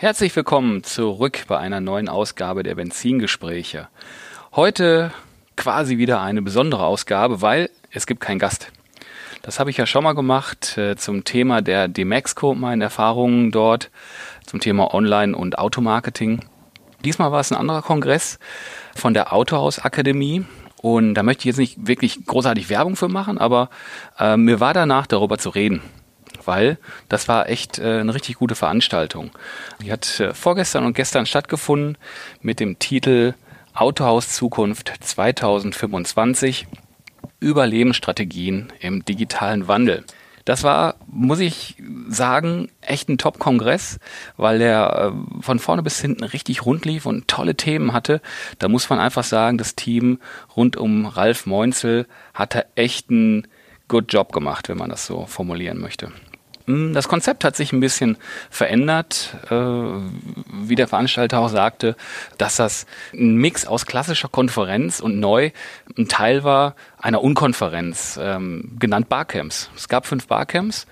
Herzlich willkommen zurück bei einer neuen Ausgabe der Benzingespräche. Heute quasi wieder eine besondere Ausgabe, weil es gibt keinen Gast. Das habe ich ja schon mal gemacht äh, zum Thema der Demexco, meinen Erfahrungen dort, zum Thema Online- und Automarketing. Diesmal war es ein anderer Kongress von der Autohaus-Akademie. Und da möchte ich jetzt nicht wirklich großartig Werbung für machen, aber äh, mir war danach darüber zu reden weil das war echt äh, eine richtig gute Veranstaltung. Die hat äh, vorgestern und gestern stattgefunden mit dem Titel Autohaus Zukunft 2025 Überlebensstrategien im digitalen Wandel. Das war, muss ich sagen, echt ein Top-Kongress, weil der äh, von vorne bis hinten richtig rund lief und tolle Themen hatte. Da muss man einfach sagen, das Team rund um Ralf Meunzel hatte echt einen Good Job gemacht, wenn man das so formulieren möchte. Hm, das Konzept hat sich ein bisschen verändert, äh, wie der Veranstalter auch sagte, dass das ein Mix aus klassischer Konferenz und neu ein Teil war einer Unkonferenz, ähm, genannt Barcamps. Es gab fünf Barcamps,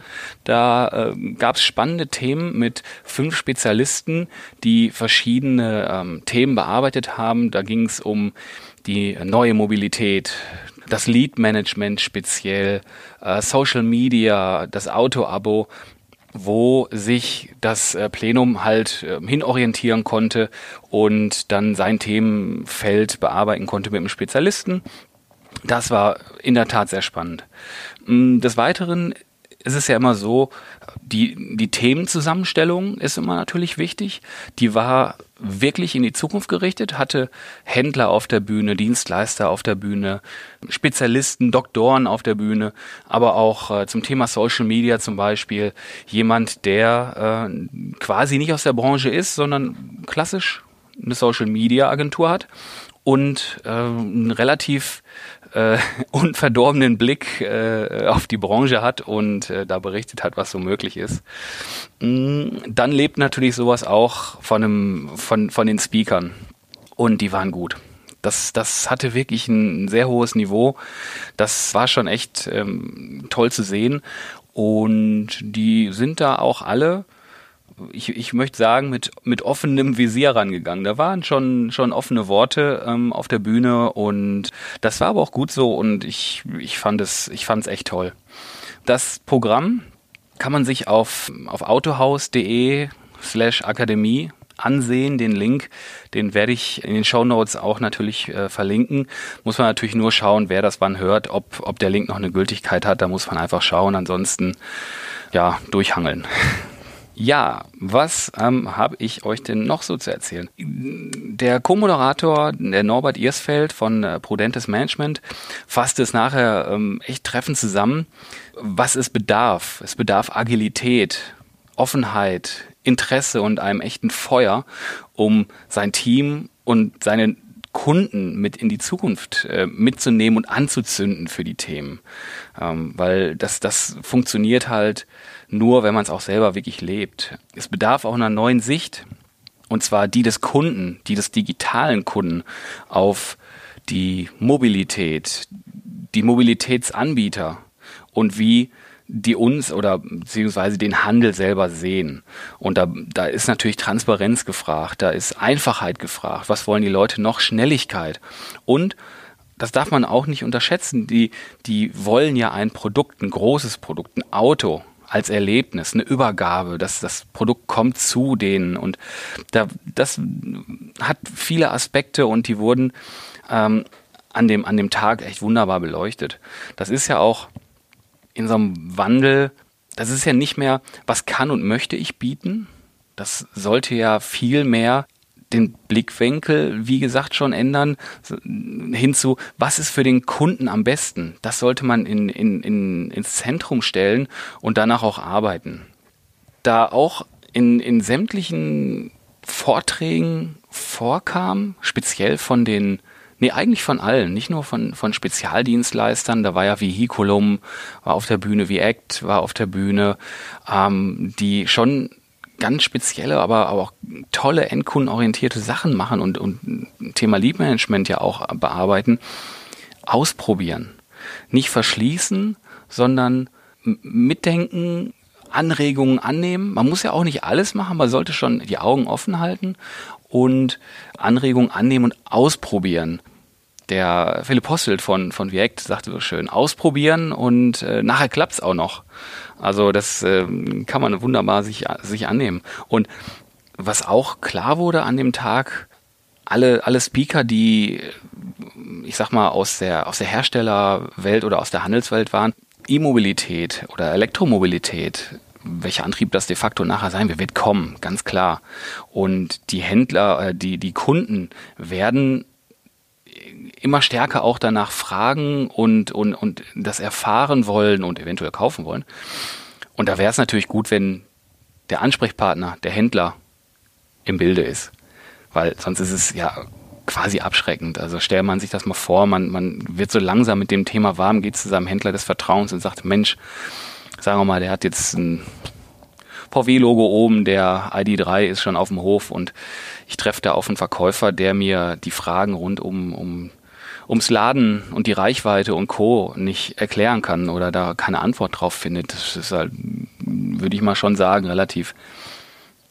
da äh, gab es spannende Themen mit fünf Spezialisten, die verschiedene ähm, Themen bearbeitet haben. Da ging es um die neue Mobilität, das Lead-Management speziell, äh, Social Media, das Auto-Abo, wo sich das äh, Plenum halt äh, hinorientieren konnte und dann sein Themenfeld bearbeiten konnte mit einem Spezialisten. Das war in der Tat sehr spannend. Mm, des Weiteren ist es ja immer so, die, die Themenzusammenstellung ist immer natürlich wichtig. Die war wirklich in die Zukunft gerichtet, hatte Händler auf der Bühne, Dienstleister auf der Bühne, Spezialisten, Doktoren auf der Bühne, aber auch äh, zum Thema Social Media zum Beispiel jemand, der äh, quasi nicht aus der Branche ist, sondern klassisch eine Social Media Agentur hat und äh, ein relativ äh, unverdorbenen Blick äh, auf die Branche hat und äh, da berichtet hat, was so möglich ist. Mm, dann lebt natürlich sowas auch von, einem, von, von den Speakern und die waren gut. Das, das hatte wirklich ein sehr hohes Niveau. Das war schon echt ähm, toll zu sehen. Und die sind da auch alle ich, ich möchte sagen, mit, mit offenem Visier rangegangen. Da waren schon, schon offene Worte ähm, auf der Bühne und das war aber auch gut so und ich, ich fand es, ich fand es echt toll. Das Programm kann man sich auf, auf autohaus.de slash Akademie ansehen. Den Link, den werde ich in den Show Notes auch natürlich äh, verlinken. Muss man natürlich nur schauen, wer das wann hört, ob, ob der Link noch eine Gültigkeit hat. Da muss man einfach schauen. Ansonsten, ja, durchhangeln. Ja, was ähm, habe ich euch denn noch so zu erzählen? Der Co-Moderator, der Norbert Irsfeld von äh, Prudentes Management, fasste es nachher ähm, echt treffend zusammen, was es bedarf. Es bedarf Agilität, Offenheit, Interesse und einem echten Feuer, um sein Team und seine Kunden mit in die Zukunft äh, mitzunehmen und anzuzünden für die Themen. Ähm, weil das, das funktioniert halt nur, wenn man es auch selber wirklich lebt. Es bedarf auch einer neuen Sicht, und zwar die des Kunden, die des digitalen Kunden auf die Mobilität, die Mobilitätsanbieter und wie die uns oder beziehungsweise den Handel selber sehen. Und da, da ist natürlich Transparenz gefragt, da ist Einfachheit gefragt. Was wollen die Leute noch? Schnelligkeit. Und das darf man auch nicht unterschätzen. Die, die wollen ja ein Produkt, ein großes Produkt, ein Auto als Erlebnis, eine Übergabe, dass das Produkt kommt zu denen und da, das hat viele Aspekte und die wurden ähm, an, dem, an dem Tag echt wunderbar beleuchtet. Das ist ja auch in so einem Wandel, das ist ja nicht mehr, was kann und möchte ich bieten, das sollte ja viel mehr den Blickwinkel, wie gesagt, schon ändern, hinzu, was ist für den Kunden am besten. Das sollte man in, in, in, ins Zentrum stellen und danach auch arbeiten. Da auch in, in sämtlichen Vorträgen vorkam, speziell von den Nee, eigentlich von allen, nicht nur von, von Spezialdienstleistern. Da war ja Vehiculum, war auf der Bühne, wie Act war auf der Bühne, ähm, die schon ganz spezielle, aber auch tolle endkundenorientierte Sachen machen und, und Thema Lead Management ja auch bearbeiten. Ausprobieren. Nicht verschließen, sondern mitdenken, Anregungen annehmen. Man muss ja auch nicht alles machen, man sollte schon die Augen offen halten und Anregungen annehmen und ausprobieren. Der Philipp Hosselt von, von Viect sagte so schön, ausprobieren und äh, nachher klappt's auch noch. Also das äh, kann man wunderbar sich, sich annehmen. Und was auch klar wurde an dem Tag, alle, alle Speaker, die, ich sag mal, aus der, aus der Herstellerwelt oder aus der Handelswelt waren, E-Mobilität oder Elektromobilität, welcher Antrieb das de facto nachher sein wird, wird kommen, ganz klar. Und die Händler, äh, die, die Kunden werden immer stärker auch danach fragen und, und, und das erfahren wollen und eventuell kaufen wollen. Und da wäre es natürlich gut, wenn der Ansprechpartner, der Händler im Bilde ist. Weil sonst ist es ja quasi abschreckend. Also stellt man sich das mal vor, man, man wird so langsam mit dem Thema warm, geht zu seinem Händler des Vertrauens und sagt, Mensch, sagen wir mal, der hat jetzt ein VW-Logo oben, der ID3 ist schon auf dem Hof und ich treffe da auf einen Verkäufer, der mir die Fragen rund um, um ums Laden und die Reichweite und Co. nicht erklären kann oder da keine Antwort drauf findet. Das ist halt, würde ich mal schon sagen, relativ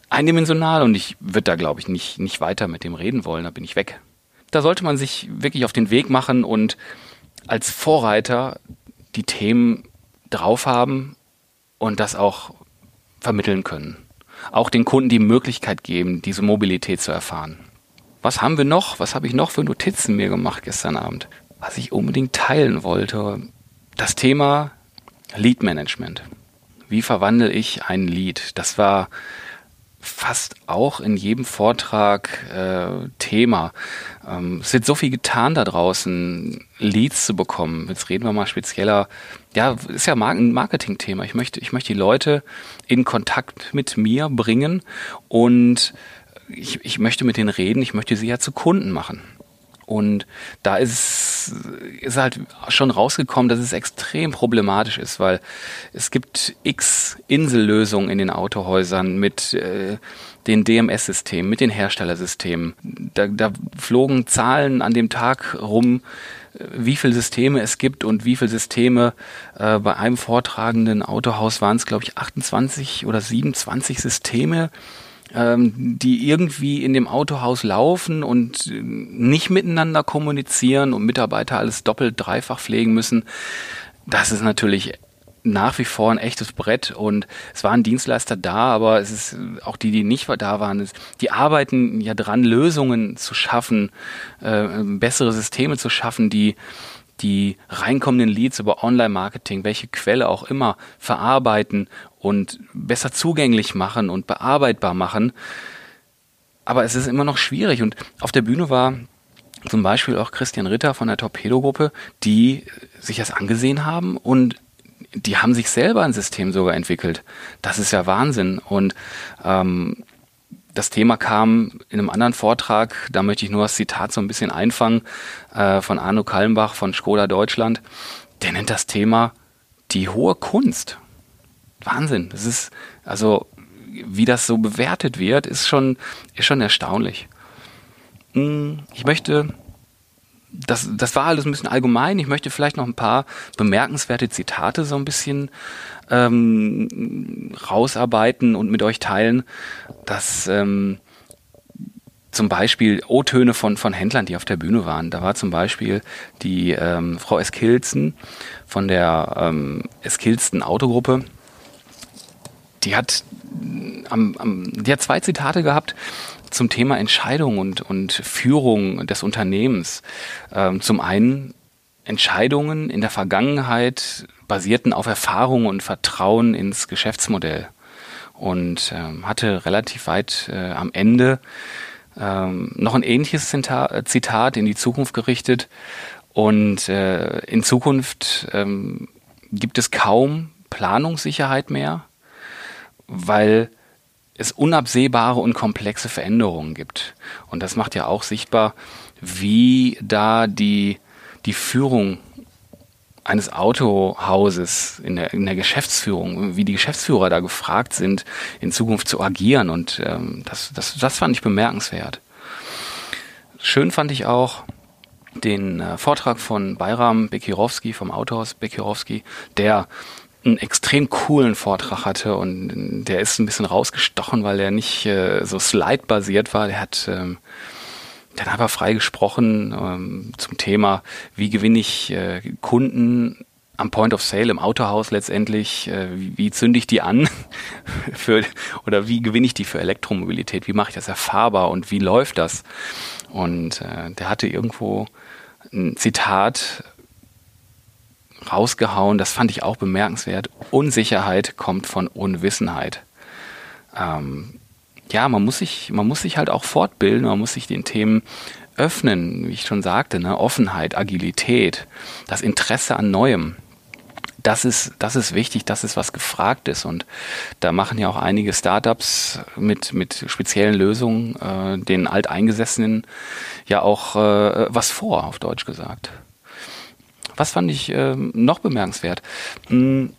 eindimensional und ich würde da, glaube ich, nicht, nicht weiter mit dem reden wollen, da bin ich weg. Da sollte man sich wirklich auf den Weg machen und als Vorreiter die Themen drauf haben und das auch vermitteln können. Auch den Kunden die Möglichkeit geben, diese Mobilität zu erfahren. Was haben wir noch? Was habe ich noch für Notizen mir gemacht gestern Abend? Was ich unbedingt teilen wollte. Das Thema Lead Management. Wie verwandle ich ein Lead? Das war fast auch in jedem Vortrag äh, Thema. Ähm, es wird so viel getan da draußen, Leads zu bekommen. Jetzt reden wir mal spezieller. Ja, ist ja ein Marketing-Thema. Ich möchte, ich möchte die Leute in Kontakt mit mir bringen und ich, ich möchte mit denen reden, ich möchte sie ja zu Kunden machen. Und da ist, ist halt schon rausgekommen, dass es extrem problematisch ist, weil es gibt x Insellösungen in den Autohäusern mit äh, den DMS-Systemen, mit den Herstellersystemen. Da, da flogen Zahlen an dem Tag rum, wie viele Systeme es gibt und wie viele Systeme äh, bei einem vortragenden Autohaus waren es, glaube ich, 28 oder 27 Systeme die irgendwie in dem Autohaus laufen und nicht miteinander kommunizieren und Mitarbeiter alles doppelt, dreifach pflegen müssen. Das ist natürlich nach wie vor ein echtes Brett und es waren Dienstleister da, aber es ist auch die, die nicht da waren, die arbeiten ja dran, Lösungen zu schaffen, äh, bessere Systeme zu schaffen, die die reinkommenden Leads über Online-Marketing, welche Quelle auch immer, verarbeiten und besser zugänglich machen und bearbeitbar machen. Aber es ist immer noch schwierig. Und auf der Bühne war zum Beispiel auch Christian Ritter von der Torpedo-Gruppe, die sich das angesehen haben und die haben sich selber ein System sogar entwickelt. Das ist ja Wahnsinn. Und ähm, das Thema kam in einem anderen Vortrag, da möchte ich nur das Zitat so ein bisschen einfangen, äh, von Arno Kallenbach von Skoda Deutschland. Der nennt das Thema die hohe Kunst. Wahnsinn. Das ist, also, wie das so bewertet wird, ist schon, ist schon erstaunlich. Hm, ich möchte, das, das war alles ein bisschen allgemein. Ich möchte vielleicht noch ein paar bemerkenswerte Zitate so ein bisschen ähm, rausarbeiten und mit euch teilen, dass ähm, zum Beispiel O-Töne von, von Händlern, die auf der Bühne waren. Da war zum Beispiel die ähm, Frau Eskilzen von der ähm, Eskilsten Autogruppe. Die hat, am, am, die hat zwei Zitate gehabt zum Thema Entscheidung und, und Führung des Unternehmens. Ähm, zum einen Entscheidungen in der Vergangenheit basierten auf Erfahrung und Vertrauen ins Geschäftsmodell und ähm, hatte relativ weit äh, am Ende ähm, noch ein ähnliches Zitat in die Zukunft gerichtet. Und äh, in Zukunft ähm, gibt es kaum Planungssicherheit mehr, weil es unabsehbare und komplexe Veränderungen gibt. Und das macht ja auch sichtbar, wie da die, die Führung eines Autohauses in der, in der Geschäftsführung, wie die Geschäftsführer da gefragt sind, in Zukunft zu agieren. Und ähm, das, das, das fand ich bemerkenswert. Schön fand ich auch den äh, Vortrag von Bayram Bekirowski vom Autohaus Bekirowski, der einen extrem coolen Vortrag hatte und der ist ein bisschen rausgestochen, weil er nicht äh, so slide-basiert war. Der hat ähm, dann aber frei gesprochen ähm, zum Thema, wie gewinne ich äh, Kunden am Point of Sale im Autohaus letztendlich, äh, wie, wie zünde ich die an für oder wie gewinne ich die für Elektromobilität, wie mache ich das erfahrbar und wie läuft das? Und äh, der hatte irgendwo ein Zitat rausgehauen, das fand ich auch bemerkenswert. Unsicherheit kommt von Unwissenheit. Ähm, ja, man muss sich, man muss sich halt auch fortbilden, man muss sich den Themen öffnen, wie ich schon sagte, ne? Offenheit, Agilität, das Interesse an Neuem. Das ist, das ist wichtig, das ist was gefragt ist. Und da machen ja auch einige Startups mit, mit speziellen Lösungen äh, den Alteingesessenen ja auch äh, was vor, auf Deutsch gesagt. Was fand ich äh, noch bemerkenswert? Hm,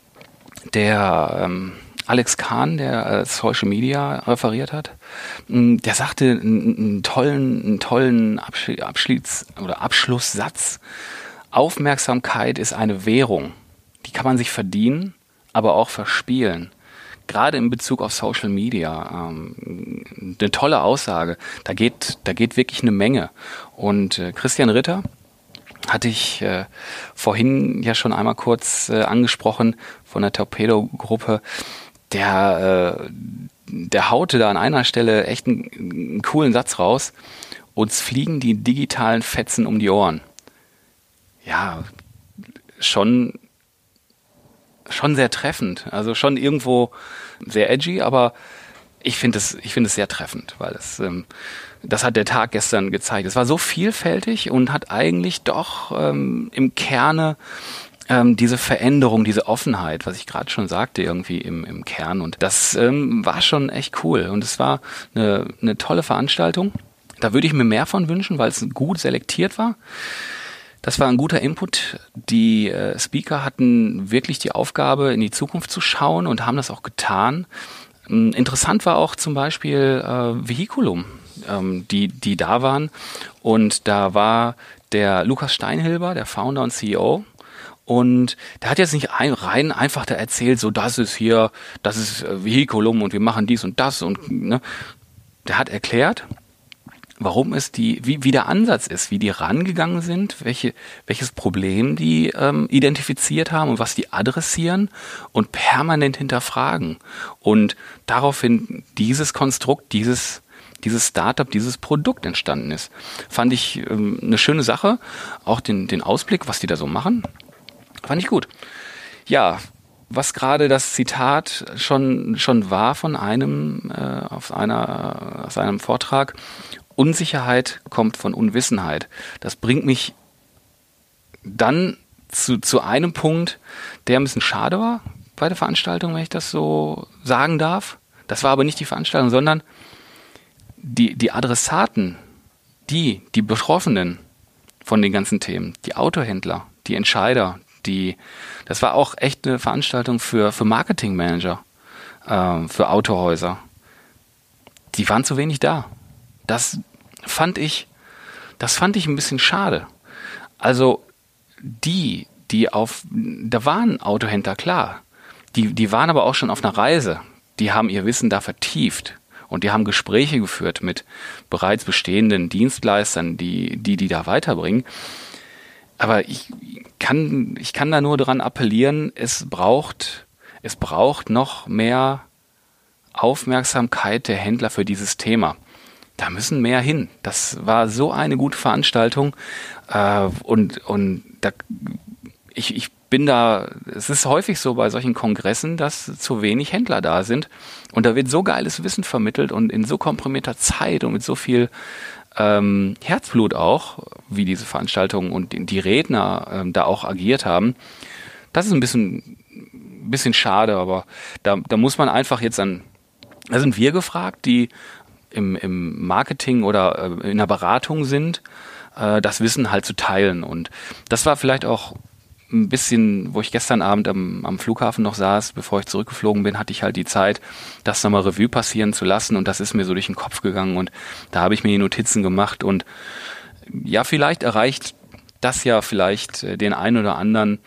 der ähm, Alex Kahn, der äh, Social Media referiert hat, hm, der sagte einen, tollen, einen tollen Abschluss oder Abschlusssatz. Aufmerksamkeit ist eine Währung. Die kann man sich verdienen, aber auch verspielen. Gerade in Bezug auf Social Media. Ähm, eine tolle Aussage. Da geht, da geht wirklich eine Menge. Und äh, Christian Ritter, hatte ich äh, vorhin ja schon einmal kurz äh, angesprochen von der Torpedo-Gruppe der, äh, der haute da an einer Stelle echt einen, einen coolen Satz raus. Uns fliegen die digitalen Fetzen um die Ohren. Ja, schon, schon sehr treffend. Also schon irgendwo sehr edgy, aber ich finde es, ich es sehr treffend, weil es, ähm, das hat der Tag gestern gezeigt. Es war so vielfältig und hat eigentlich doch ähm, im Kerne ähm, diese Veränderung, diese Offenheit, was ich gerade schon sagte, irgendwie im, im Kern. Und das ähm, war schon echt cool. Und es war eine, eine tolle Veranstaltung. Da würde ich mir mehr von wünschen, weil es gut selektiert war. Das war ein guter Input. Die äh, Speaker hatten wirklich die Aufgabe, in die Zukunft zu schauen und haben das auch getan. Ähm, interessant war auch zum Beispiel äh, Vehiculum, ähm, die, die da waren. Und da war der Lukas Steinhilber, der Founder und CEO, und der hat jetzt nicht ein, rein einfach da erzählt, so das ist hier, das ist äh, und wir machen dies und das und ne. Der hat erklärt, warum es die, wie, wie der Ansatz ist, wie die rangegangen sind, welche, welches Problem die ähm, identifiziert haben und was die adressieren und permanent hinterfragen. Und daraufhin dieses Konstrukt, dieses dieses Startup, dieses Produkt entstanden ist. Fand ich ähm, eine schöne Sache. Auch den, den Ausblick, was die da so machen. Fand ich gut. Ja, was gerade das Zitat schon, schon war von einem, äh, auf einer, aus einem Vortrag, Unsicherheit kommt von Unwissenheit. Das bringt mich dann zu, zu einem Punkt, der ein bisschen schade war bei der Veranstaltung, wenn ich das so sagen darf. Das war aber nicht die Veranstaltung, sondern die, die Adressaten, die, die Betroffenen von den ganzen Themen, die Autohändler, die Entscheider, die, das war auch echt eine Veranstaltung für, für Marketingmanager, äh, für Autohäuser. Die waren zu wenig da. Das fand ich, das fand ich ein bisschen schade. Also die, die auf, da waren Autohändler klar. Die, die waren aber auch schon auf einer Reise. Die haben ihr Wissen da vertieft. Und die haben Gespräche geführt mit bereits bestehenden Dienstleistern, die, die, die da weiterbringen. Aber ich kann, ich kann da nur dran appellieren, es braucht, es braucht noch mehr Aufmerksamkeit der Händler für dieses Thema. Da müssen mehr hin. Das war so eine gute Veranstaltung. Äh, und und da, ich, ich bin da, es ist häufig so bei solchen Kongressen, dass zu wenig Händler da sind. Und da wird so geiles Wissen vermittelt und in so komprimierter Zeit und mit so viel ähm, Herzblut auch, wie diese Veranstaltung und die Redner ähm, da auch agiert haben. Das ist ein bisschen, bisschen schade, aber da, da muss man einfach jetzt an, Da sind wir gefragt, die im, im Marketing oder äh, in der Beratung sind, äh, das Wissen halt zu teilen. Und das war vielleicht auch ein bisschen, wo ich gestern Abend am, am Flughafen noch saß, bevor ich zurückgeflogen bin, hatte ich halt die Zeit, das nochmal Revue passieren zu lassen. Und das ist mir so durch den Kopf gegangen. Und da habe ich mir die Notizen gemacht. Und ja, vielleicht erreicht das ja vielleicht äh, den einen oder anderen,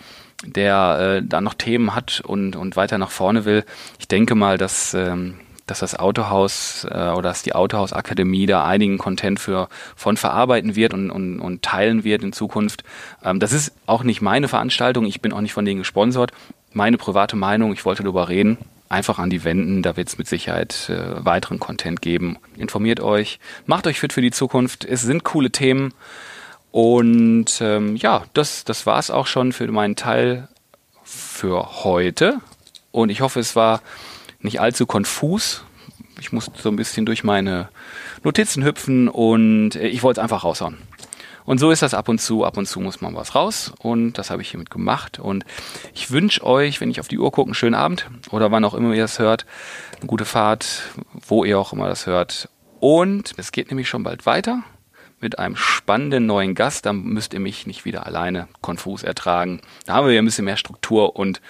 der äh, da noch Themen hat und, und weiter nach vorne will. Ich denke mal, dass ähm, dass das Autohaus äh, oder dass die Autohaus-Akademie da einigen Content für von verarbeiten wird und, und, und teilen wird in Zukunft. Ähm, das ist auch nicht meine Veranstaltung, ich bin auch nicht von denen gesponsert. Meine private Meinung, ich wollte darüber reden. Einfach an die wenden, da wird es mit Sicherheit äh, weiteren Content geben. Informiert euch, macht euch fit für die Zukunft. Es sind coole Themen. Und ähm, ja, das, das war es auch schon für meinen Teil für heute. Und ich hoffe, es war nicht allzu konfus. Ich musste so ein bisschen durch meine Notizen hüpfen und äh, ich wollte es einfach raushauen. Und so ist das ab und zu. Ab und zu muss man was raus. Und das habe ich hiermit gemacht. Und ich wünsche euch, wenn ich auf die Uhr gucke, einen schönen Abend oder wann auch immer ihr das hört, eine gute Fahrt, wo ihr auch immer das hört. Und es geht nämlich schon bald weiter mit einem spannenden neuen Gast. Da müsst ihr mich nicht wieder alleine konfus ertragen. Da haben wir ja ein bisschen mehr Struktur und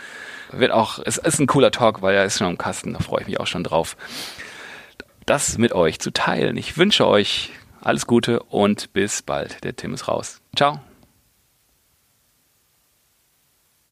wird auch, es ist ein cooler Talk, weil er ist schon am Kasten, da freue ich mich auch schon drauf, das mit euch zu teilen. Ich wünsche euch alles Gute und bis bald. Der Tim ist raus. Ciao.